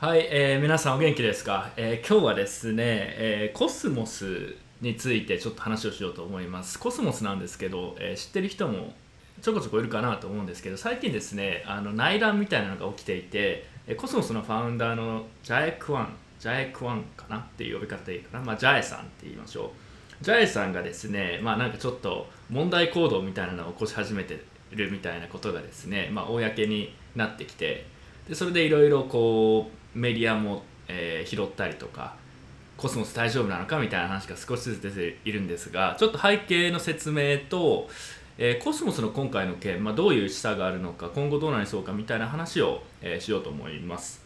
はい、えー、皆さんお元気ですか、えー、今日はですね、えー、コスモスについてちょっと話をしようと思います。コスモスなんですけど、え知ってる人もちょこちょこいるかなと思うんですけど最近ですねあの内乱みたいなのが起きていてコスモスのファウンダーのジャエクワンジャエクワンかなっていう呼び方でいいかな、まあ、ジャエさんって言いましょう。ジャエさんがですねまあなんかちょっと問題行動みたいなのを起こし始めてるみたいなことがですねまあ公になってきてでそれでいろいろこうメディアも、えー、拾ったりとかコスモス大丈夫なのかみたいな話が少しずつ出ているんですがちょっと背景の説明と、えー、コスモスの今回の件、まあ、どういう示唆があるのか今後どうなりそうかみたいな話を、えー、しようと思います、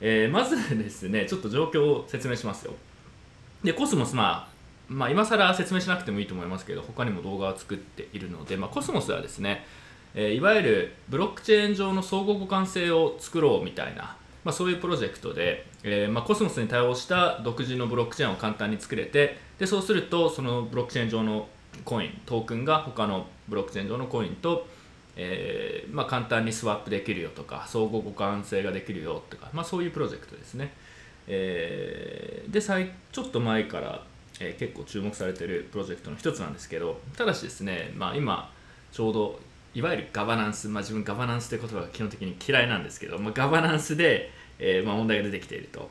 えー、まずですねちょっと状況を説明しますよ。でコスモスまあまあ、今更説明しなくてもいいと思いますけど他にも動画を作っているので、まあ、コスモスはですね、え、いわゆるブロックチェーン上の相互互換性を作ろうみたいなまあ、そういうプロジェクトで、えーまあ、コスモスに対応した独自のブロックチェーンを簡単に作れてでそうするとそのブロックチェーン上のコイントークンが他のブロックチェーン上のコインと、えーまあ、簡単にスワップできるよとか相互互換性ができるよとか、まあ、そういうプロジェクトですね、えー、でちょっと前から、えー、結構注目されてるプロジェクトの一つなんですけどただしですね、まあ、今ちょうどいわゆるガバナンス、まあ、自分ガバナンスという言葉が基本的に嫌いなんですけど、まあ、ガバナンスで、えーまあ、問題が出てきていると。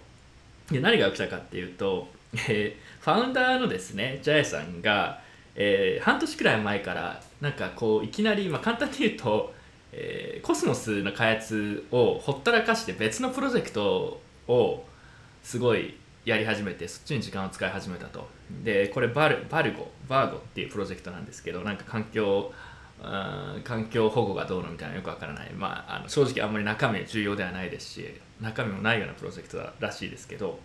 で何が起きたかっていうと、えー、ファウンダーのですねジャイさんが、えー、半年くらい前からなんかこういきなり、まあ、簡単に言うと、えー、コスモスの開発をほったらかして別のプロジェクトをすごいやり始めてそっちに時間を使い始めたと。でこれバルバルゴバーゴっていうプロジェクトなんですけどなんか環境環境保護がどうのみたいなよくわからない、まあ、あの正直あんまり中身重要ではないですし中身もないようなプロジェクトらしいですけど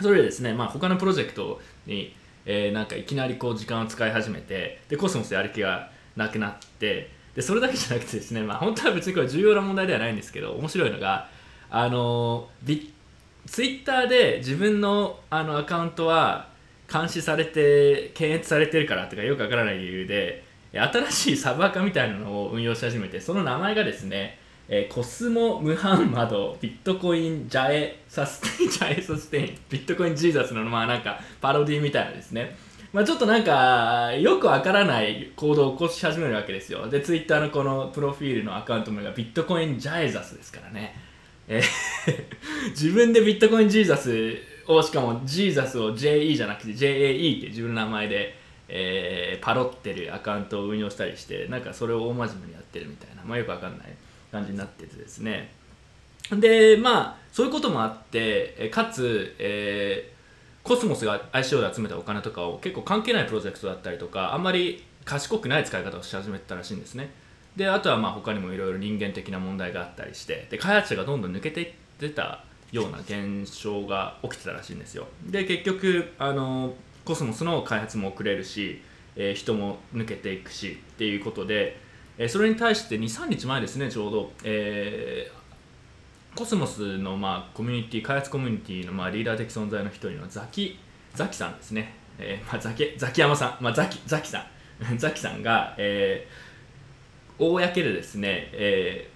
それでですね、まあ、他のプロジェクトに、えー、なんかいきなりこう時間を使い始めてでコスモスやる気がなくなってでそれだけじゃなくてですね、まあ、本当は別にこれ重要な問題ではないんですけど面白いのがあのビツイッターで自分のあのアカウントは監視されて検閲されてるからとかよくわからない理由で新しいサブアカみたいなのを運用し始めてその名前がですね、えー、コスモムハンマドビットコインジャエサステインジャエサステインビットコインジーザスのまあなんかパロディみたいなですね。まあ、ちょっとなんかよくわからない行動を起こし始めるわけですよ。でツイッターのこのプロフィールのアカウント名がビットコインジャエザスですからね、えー 自分でビットコインジーザスをしかもジーザスを JE じゃなくて JAE って自分の名前でえー、パロってるアカウントを運用したりしてなんかそれを大真面目にやってるみたいな、まあ、よくわかんない感じになっててですね。でまあそういうこともあってかつ、えー、コスモスが ICO で集めたお金とかを結構関係ないプロジェクトだったりとかあんまり賢くない使い方をし始めてたらしいんですね。であとはまあ他にもいろいろ人間的な問題があったりしてで開発者がどんどん抜けていってたような現象が起きてたらしいんですよ。で結局あのコスモスの開発も遅れるし、えー、人も抜けていくしっていうことで、えー、それに対して23日前ですねちょうど、えー、コスモスの、まあ、コミュニティ開発コミュニティの、まあ、リーダー的存在の一人のザキザキさんですね、えーまあ、ザキザキ山さん、まあ、ザキザキさん。ザキさんが、えー、公でですね、え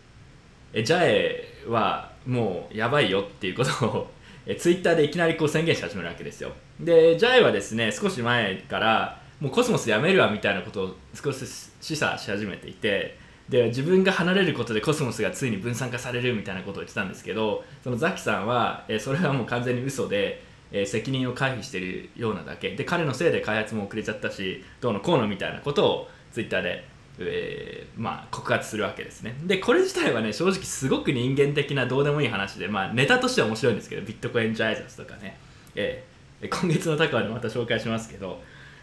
ー、ジャエはもうやばいよっていうことをえツイッターでいきなりこう宣言し始めるわけですよ。でジャエはですね少し前からもうコスモスやめるわみたいなことを少し示唆し始めていてで自分が離れることでコスモスがついに分散化されるみたいなことを言ってたんですけどそのザキさんは、えそれはもう完全に嘘で、え責任を回避してるようなだけ。で彼のせいで開発も遅れちゃったしどうのこうのみたいなことをツイッターでえー、まあ、告発するわけですね。でこれ自体はね正直すごく人間的などうでもいい話で、まあ、ネタとしては面白いんですけどビットコインジャイザスとかね、えー、今月のタクワでまた紹介しますけど、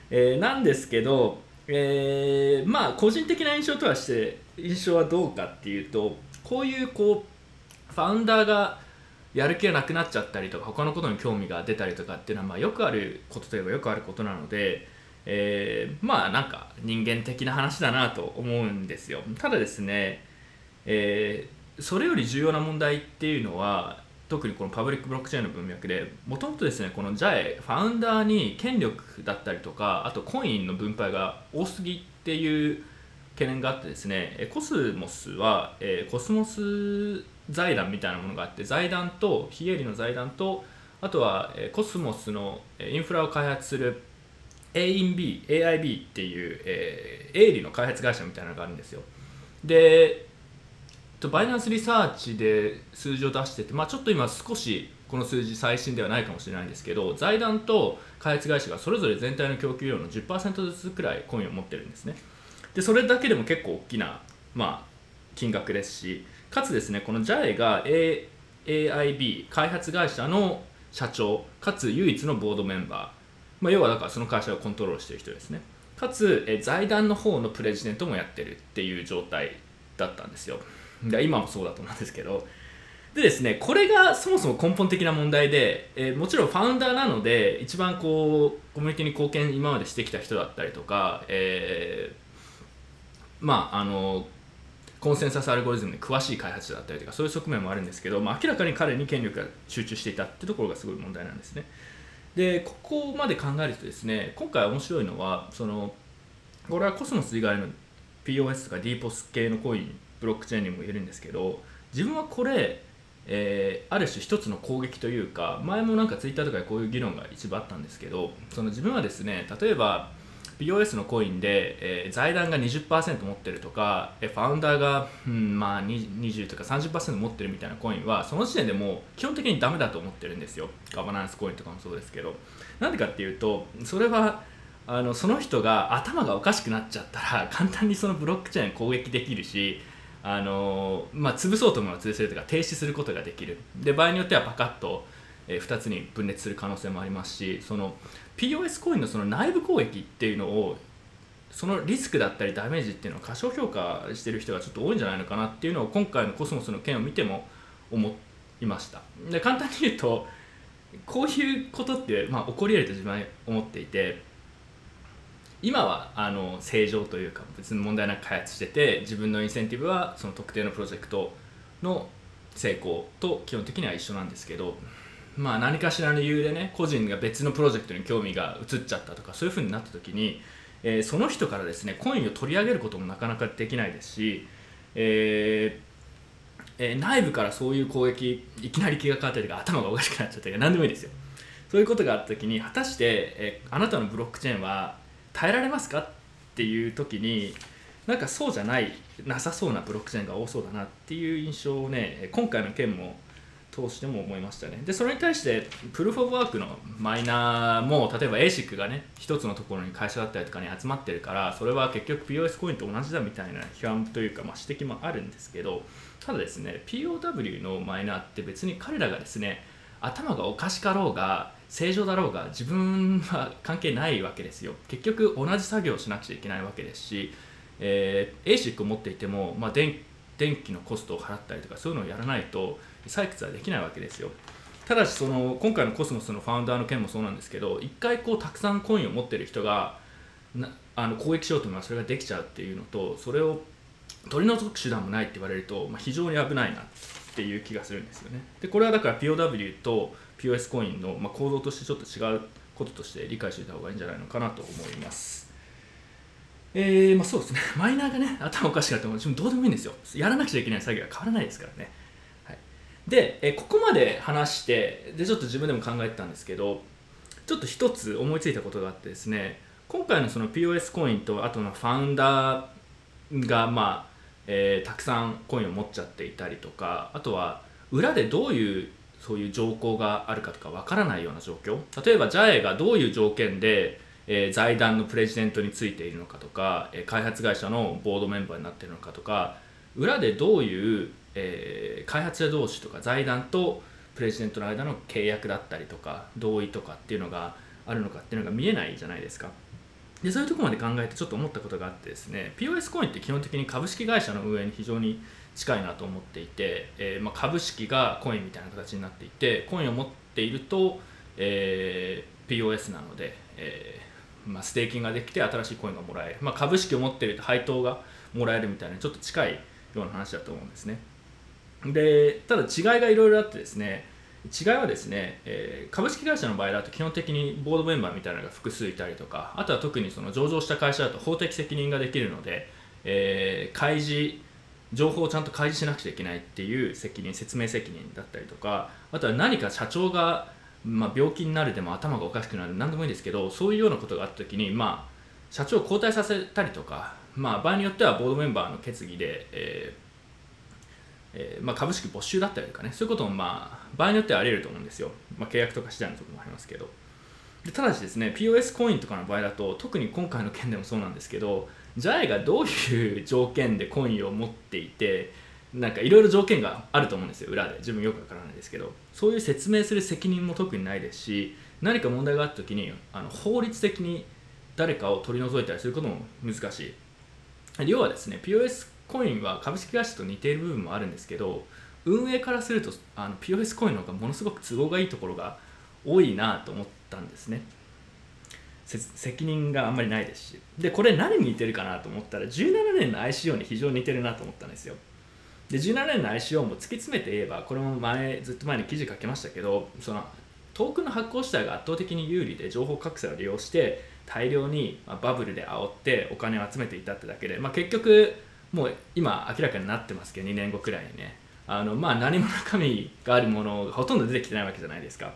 えー、なんですけど、えー、まあ個人的な印象とはして印象はどうかっていうとこういうこうファウンダーがやる気がなくなっちゃったりとか他のことに興味が出たりとかっていうのはまあよくあることといえばよくあることなのでえー、まあなんか人間的な話だなと思うんですよ。ただですね、えー、それより重要な問題っていうのは特にこのパブリックブロックチェーンの文脈でもともとですねこの JAE ファウンダーに権力だったりとかあとコインの分配が多すぎっていう懸念があってですねコスモスは、えー、コスモス財団みたいなものがあって財団と非営利の財団とあとは、えコスモスのインフラを開発する AIB, AIB っていう、えー、営利の開発会社みたいなのがあるんですよ。でバイナンスリサーチで数字を出してて、まあ、ちょっと今少しこの数字最新ではないかもしれないんですけど財団と開発会社がそれぞれ全体の供給量の10%ずつくらいコインを持ってるんですね。でそれだけでも結構大きな、まあ、金額ですしかつですねこの JAE が AIB 開発会社の社長かつ唯一のボードメンバー、まあ、要はだからその会社をコントロールしている人ですね。かつえ財団の方のプレジデントもやってるっていう状態だったんですよ。で今もそうだと思うんですけど。でですねこれがそもそも根本的な問題で、え、もちろんファウンダーなので一番こうコミュニティに貢献今までしてきた人だったりとか、えー、まああのコンセンサスアルゴリズムに詳しい開発者だったりとかそういう側面もあるんですけど、まあ、明らかに彼に権力が集中していたってところがすごい問題なんですね。でここまで考えるとですね今回面白いのはそのこれはコスモス以外の POS とか DPOS 系のコインブロックチェーンにも言えるんですけど自分はこれえー、ある種一つの攻撃というか前もなんか Twitter とかでこういう議論が一部あったんですけどその自分はですね例えば POS のコインで、えー、財団が20%持ってるとか、えファウンダーが、うんまあ、20とか30%持ってるみたいなコインはその時点でもう基本的にダメだと思ってるんですよ。ガバナンスコインとかもそうですけど。なんでかっていうとそれはあのその人が頭がおかしくなっちゃったら 簡単にそのブロックチェーン攻撃できるしあのまあ、潰そうと思えば潰せるとか停止することができる。で場合によってはパカッと、えー、2つに分裂する可能性もありますしその POS コインのその内部攻撃っていうのをそのリスクだったりダメージっていうのを過小評価してる人がちょっと多いんじゃないのかなっていうのを今回のコスモスの件を見ても思いました。で簡単に言うとこういうことって、まあ、起こり得ると自分は思っていて今はあの正常というか別に問題なく開発してて自分のインセンティブはその特定のプロジェクトの成功と基本的には一緒なんですけどまあ何かしらの理由でね個人が別のプロジェクトに興味が移っちゃったとかそういうふうになった時に、えー、その人からですねコインを取り上げることもなかなかできないですし、えーえー、内部からそういう攻撃いきなり気が変わったりとか頭がおかしくなっちゃったりとか何でもいいですよ。そういうことがあった時に果たして、えー、あなたのブロックチェーンは耐えられますかっていう時になんかそうじゃないなさそうなブロックチェーンが多そうだなっていう印象をね今回の件も通しても思いましたね。でそれに対してプルーフ・オブ・ワークのマイナーも例えば ASIC がね一つのところに会社だったりとかに集まってるからそれは結局 POS コインと同じだみたいな批判というか、まあ、指摘もあるんですけどただですね POW のマイナーって別に彼らがですね頭がおかしかろうが正常だろうが自分は関係ないわけですよ。結局同じ作業をしなくちゃいけないわけですし、えー、ASIC を持っていても、まあ、電電気のコストを払ったりとかそういうのをやらないと採掘はできないわけですよただしその今回のコスモスのファウンダーの件もそうなんですけど一回こうたくさんコインを持ってる人がなあの攻撃しようと思えばそれができちゃうっていうのとそれを取り除く手段もないって言われると、まあ、非常に危ないなっていう気がするんですよねでこれはだから POW と POS コインの、まあ、構造としてちょっと違うこととして理解しておいた方がいいんじゃないのかなと思います。えー、まあそうですね、マイナーがね、頭おかしかったも、どうでもいいんですよ。やらなくちゃいけない作業は変わらないですからね。で、え、ここまで話して、で、ちょっと自分でも考えてたんですけど、ちょっと一つ思いついたことがあってですね、今回のその POS コインと、あとのファウンダーが、まあ、えー、たくさんコインを持っちゃっていたりとか、あとは裏でどういうそういう条項があるかとかわからないような状況。例えば JAE がどういう条件で、えー、財団のプレジデントについているのかとか、え、開発会社のボードメンバーになっているのかとか裏でどういう、えー、開発者同士とか財団とプレジデントの間の契約だったりとか同意とかっていうのがあるのかっていうのが見えないじゃないですか。でそういうとこまで考えてちょっと思ったことがあってですね POS コインって基本的に株式会社の運営に非常に近いなと思っていて、えー、まあ、株式がコインみたいな形になっていてコインを持っていると、えー、POS なので、えー、まあ、ステーキングができて新しいコインがもらえる、まあ、株式を持っていると配当がもらえるみたいなちょっと近いような話だと思うんですねでただ違いがいろいろあってですね違いはですね、えー、株式会社の場合だと基本的にボードメンバーみたいなのが複数いたりとかあとは特にその上場した会社だと法的責任ができるので、えー、開示情報をちゃんと開示しなくちゃいけないっていう責任説明責任だったりとかあとは何か社長が、まあ、病気になるでも頭がおかしくなる何でもいいんですけどそういうようなことがあった時に、まあ、社長を交代させたりとか、まあ、場合によってはボードメンバーの決議で、えーえーまあ、株式没収だったりとかねそういうことも、まあ、場合によってはあり得ると思うんですよ、まあ、契約とか次第のところもありますけど。でただしですね POS コインとかの場合だと特に今回の件でもそうなんですけど JAI がどういう条件でコインを持っていてなんかいろいろ条件があると思うんですよ裏で。自分よくわからないですけど。そういう説明する責任も特にないですし何か問題があった時にあの法律的に誰かを取り除いたりすることも難しい。要はですね POS コインは株式会社と似ている部分もあるんですけど運営からするとあの POS コインの方がものすごく都合がいいところが多いなと思ったんですね。責任があんまりないですし。でこれ何に似てるかなと思ったら17年の ICO に非常に似てるなと思ったんですよ。で17年の ICO も突き詰めて言えばこれも前ずっと前に記事書きましたけどそのトークの発行主体が圧倒的に有利で情報格差を利用して大量にバブルで煽ってお金を集めていたってだけで、まあ、結局もう今明らかになってますけど2年後くらいにね。あのまあ何も中身があるものがほとんど出てきてないわけじゃないですか。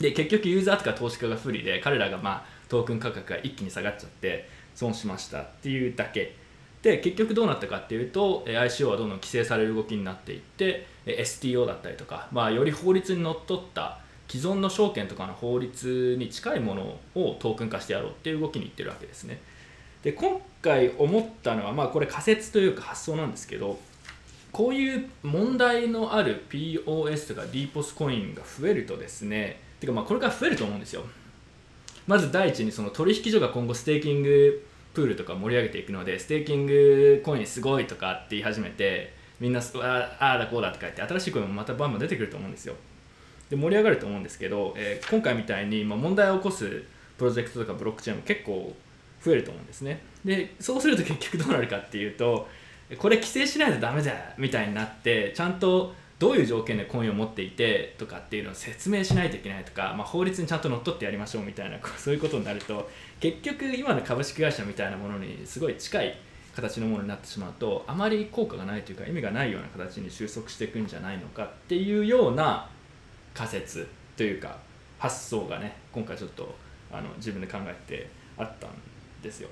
で結局ユーザーとか投資家が不利で彼らがまあトークン価格が一気に下がっちゃって損しましたっていうだけ。で結局どうなったかっていうと ICO はどんどん規制される動きになっていって STO だったりとか、まあ、より法律にのっとった既存の証券とかの法律に近いものをトークン化してやろうっていう動きにいってるわけですね。で今回思ったのはまあこれ仮説というか発想なんですけどこういう問題のある POS とか DPOS コインが増えるとですねてかまあこれから増えると思うんですよ。まず第一にその取引所が今後ステーキングプールとか盛り上げていくのでステーキングコインすごいとかって言い始めてみんなああだこうだとか言って新しいコインもまたバンバン出てくると思うんですよ。で盛り上がると思うんですけど、えー、今回みたいに、ま、問題を起こすプロジェクトとかブロックチェーンも結構増えると思うんですね。でそうすると結局どうなるかっていうとこれ規制しないとダメだみたいになってちゃんとどういう条件でコインを持っていてとかっていうのを説明しないといけないとか、まあ、法律にちゃんとのっとってやりましょうみたいな そういうことになると結局今の株式会社みたいなものにすごい近い形のものになってしまうとあまり効果がないというか意味がないような形に収束していくんじゃないのかっていうような仮説というか発想がね今回ちょっとあの自分で考えてあったんですよ。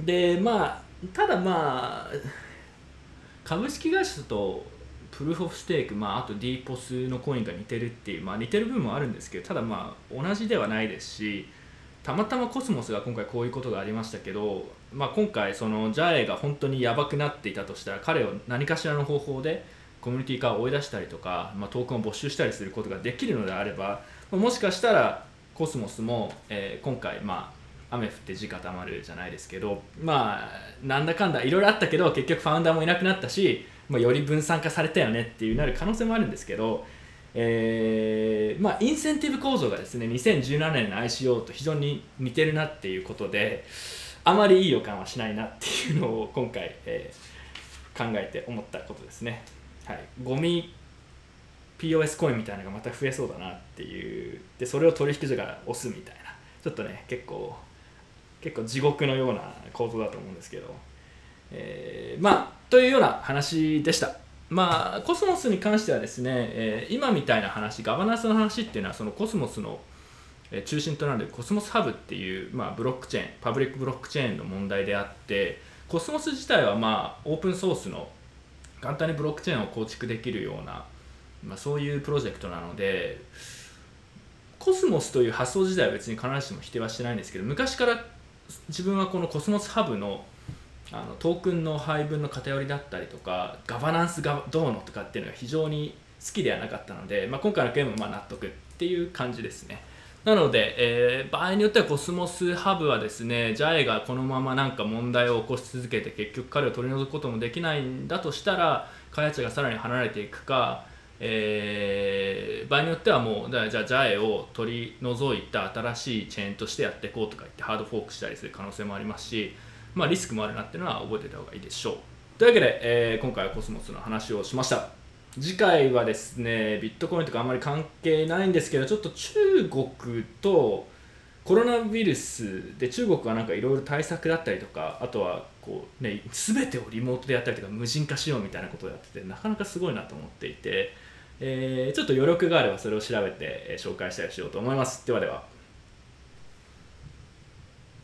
でまあただまあ株式会社とプルーフ・オフ・ステーク、まあ、あと DPOS のコインが似てるっていう、まあ、似てる部分もあるんですけどただまあ同じではないですしたまたまコスモスが今回こういうことがありましたけど、まあ、今回そのジャエが本当にやばくなっていたとしたら彼を何かしらの方法でコミュニティから追い出したりとか、まあ、トークンを没収したりすることができるのであればもしかしたらコスモスも、えー、今回まあ雨降って地固まるじゃないですけどまあなんだかんだいろいろあったけど結局ファウンダーもいなくなったしまあ、より分散化されたよねっていうなる可能性もあるんですけど、えーまあ、インセンティブ構造がですね2017年の ICO と非常に似てるなっていうことであまりいい予感はしないなっていうのを今回、えー、考えて思ったことですね。はい、ゴミ POS コインみたいなのがまた増えそうだなっていう。でそれを取引所が押すみたいな。ちょっとね結構結構地獄のような構造だと思うんですけど、えー、まあというような話でした。まあ、コスモスに関してはですね、えー、今みたいな話、ガバナンスの話っていうのは、そのコスモスの中心となるコスモスハブっていう、まあ、ブロックチェーン、パブリックブロックチェーンの問題であって、コスモス自体は、まあ、オープンソースの簡単にブロックチェーンを構築できるような、まあ、そういうプロジェクトなので、コスモスという発想自体は別に必ずしも否定はしてないんですけど、昔から自分はこのコスモスハブのあのトークンの配分の偏りだったりとかガバナンスがどうのとかっていうのが非常に好きではなかったので、まあ、今回の件もまあ納得っていう感じですね。なので、えー、場合によってはコスモスハブはですねジャイがこのままなんか問題を起こし続けて結局彼を取り除くこともできないんだとしたら開発者がさらに離れていくかえー、場合によってはもうじゃあジャエを取り除いた新しいチェーンとしてやっていこうとか言ってハードフォークしたりする可能性もありますしまあ、リスクもあるなっていうのは覚えておいた方がいいでしょう。というわけで、えー、今回はコスモスの話をしました。次回はですねビットコインとかあんまり関係ないんですけどちょっと中国とコロナウイルスで中国はなんかいろいろ対策だったりとかあとはこうね全てをリモートでやったりとか無人化しようみたいなことをやっててなかなかすごいなと思っていて、えー、ちょっと余力があればそれを調べて、紹介したりしようと思います。ではでは。